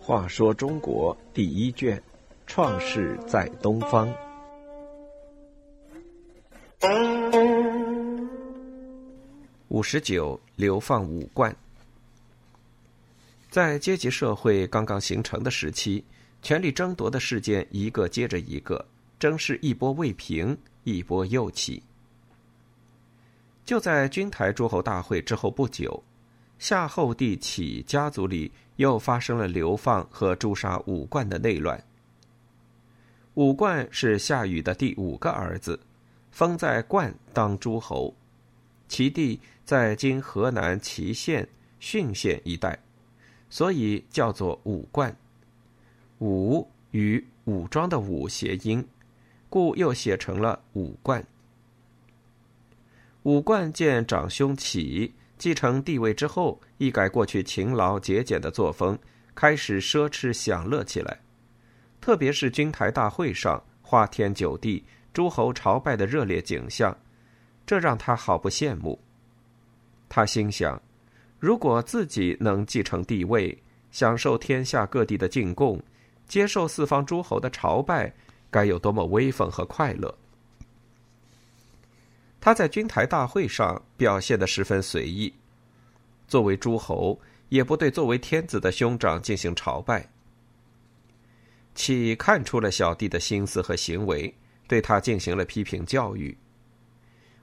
话说中国第一卷，创世在东方。五十九，流放五冠。在阶级社会刚刚形成的时期，权力争夺的事件一个接着一个，争势一波未平，一波又起。就在军台诸侯大会之后不久，夏后帝启家族里又发生了流放和诛杀武冠的内乱。武冠是夏禹的第五个儿子，封在冠当诸侯，其地。在今河南淇县浚县一带，所以叫做武冠。武与武装的武谐音，故又写成了武冠。武冠见长兄启继承帝位之后，一改过去勤劳节俭的作风，开始奢侈享乐起来。特别是军台大会上花天酒地、诸侯朝拜的热烈景象，这让他好不羡慕。他心想：如果自己能继承帝位，享受天下各地的进贡，接受四方诸侯的朝拜，该有多么威风和快乐！他在军台大会上表现的十分随意，作为诸侯，也不对作为天子的兄长进行朝拜。启看出了小弟的心思和行为，对他进行了批评教育。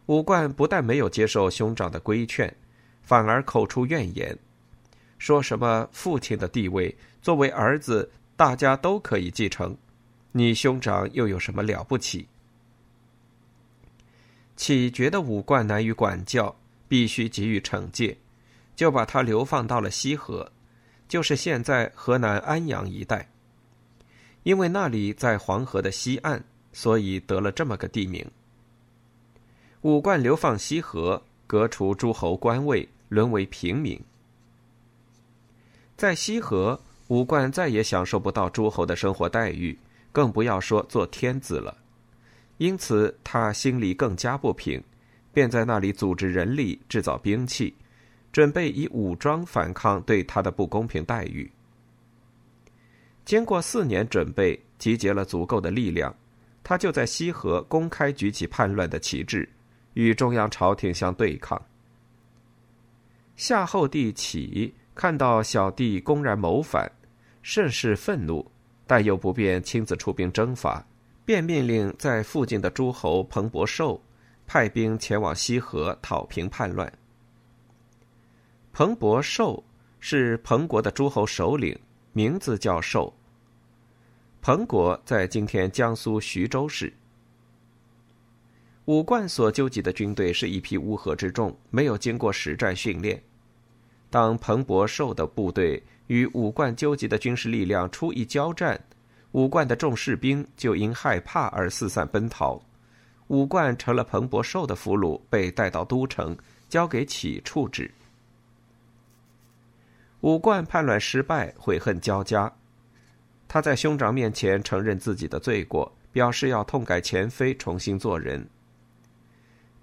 武冠不但没有接受兄长的规劝，反而口出怨言，说什么父亲的地位作为儿子大家都可以继承，你兄长又有什么了不起？启觉得武冠难于管教，必须给予惩戒，就把他流放到了西河，就是现在河南安阳一带。因为那里在黄河的西岸，所以得了这么个地名。武冠流放西河，革除诸侯官位，沦为平民。在西河，武冠再也享受不到诸侯的生活待遇，更不要说做天子了。因此，他心里更加不平，便在那里组织人力，制造兵器，准备以武装反抗对他的不公平待遇。经过四年准备，集结了足够的力量，他就在西河公开举起叛乱的旗帜。与中央朝廷相对抗。夏后帝启看到小弟公然谋反，甚是愤怒，但又不便亲自出兵征伐，便命令在附近的诸侯彭伯寿派兵前往西河讨平叛乱。彭伯寿是彭国的诸侯首领，名字叫寿。彭国在今天江苏徐州市。武冠所纠集的军队是一批乌合之众，没有经过实战训练。当彭伯寿的部队与武冠纠集的军事力量初一交战，武冠的众士兵就因害怕而四散奔逃。武冠成了彭伯寿的俘虏，被带到都城，交给启处置。武冠叛乱失败，悔恨交加。他在兄长面前承认自己的罪过，表示要痛改前非，重新做人。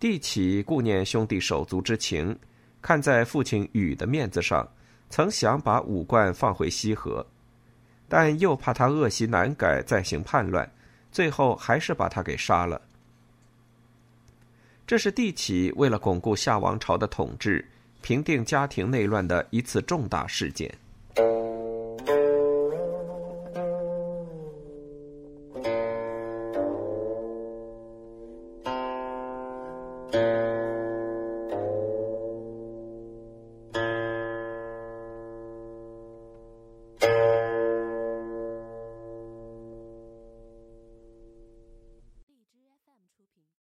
帝启顾念兄弟手足之情，看在父亲禹的面子上，曾想把武冠放回西河，但又怕他恶习难改，再行叛乱，最后还是把他给杀了。这是帝启为了巩固夏王朝的统治、平定家庭内乱的一次重大事件。